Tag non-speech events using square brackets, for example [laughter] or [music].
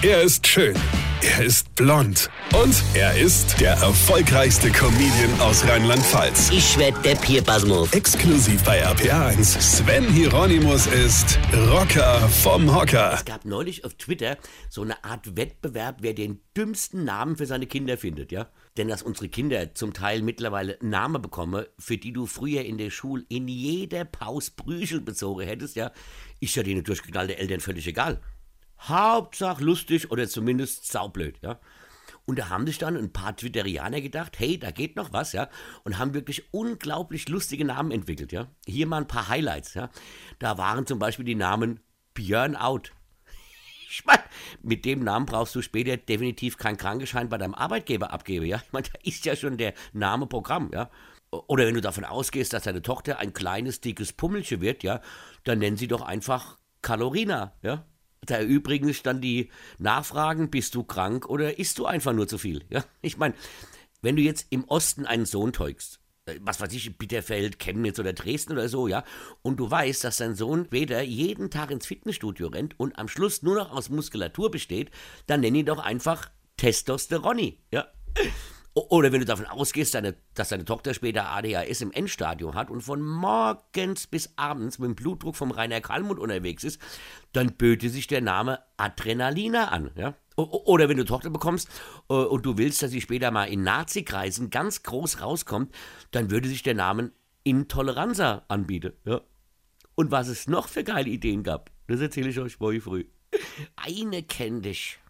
Er ist schön. Er ist blond. Und er ist der erfolgreichste Comedian aus Rheinland-Pfalz. Ich werd der Pierpasmus. Exklusiv bei RPA1. Sven Hieronymus ist Rocker vom Hocker. Es gab neulich auf Twitter so eine Art Wettbewerb, wer den dümmsten Namen für seine Kinder findet, ja? Denn dass unsere Kinder zum Teil mittlerweile Namen bekommen, für die du früher in der Schule in jeder Pause Prügel bezogen hättest, ja, ist ja denen durchgeknallte Eltern völlig egal. Hauptsache lustig oder zumindest saublöd, ja. Und da haben sich dann ein paar Twitterianer gedacht, hey, da geht noch was, ja, und haben wirklich unglaublich lustige Namen entwickelt, ja. Hier mal ein paar Highlights, ja. Da waren zum Beispiel die Namen Björn Out. [laughs] Ich meine, mit dem Namen brauchst du später definitiv keinen Krankenschein bei deinem Arbeitgeber abgeben, ja. Ich meine, da ist ja schon der Name Programm, ja. Oder wenn du davon ausgehst, dass deine Tochter ein kleines, dickes Pummelchen wird, ja, dann nenn sie doch einfach Kalorina, ja. Da erübrigen sich dann die Nachfragen, bist du krank oder isst du einfach nur zu viel? Ja? Ich meine, wenn du jetzt im Osten einen Sohn teugst, äh, was weiß ich, Bitterfeld, Chemnitz oder Dresden oder so, ja, und du weißt, dass dein Sohn weder jeden Tag ins Fitnessstudio rennt und am Schluss nur noch aus Muskulatur besteht, dann nenn ihn doch einfach Testosteroni, ja. Oder wenn du davon ausgehst, deine, dass deine Tochter später ADHS im Endstadium hat und von morgens bis abends mit dem Blutdruck vom Rainer Kalmund unterwegs ist, dann böte sich der Name Adrenalina an. Ja? Oder wenn du Tochter bekommst äh, und du willst, dass sie später mal in Nazi-Kreisen ganz groß rauskommt, dann würde sich der Name Intoleranza anbieten. Ja? Und was es noch für geile Ideen gab, das erzähle ich euch morgen früh. Eine kenn dich.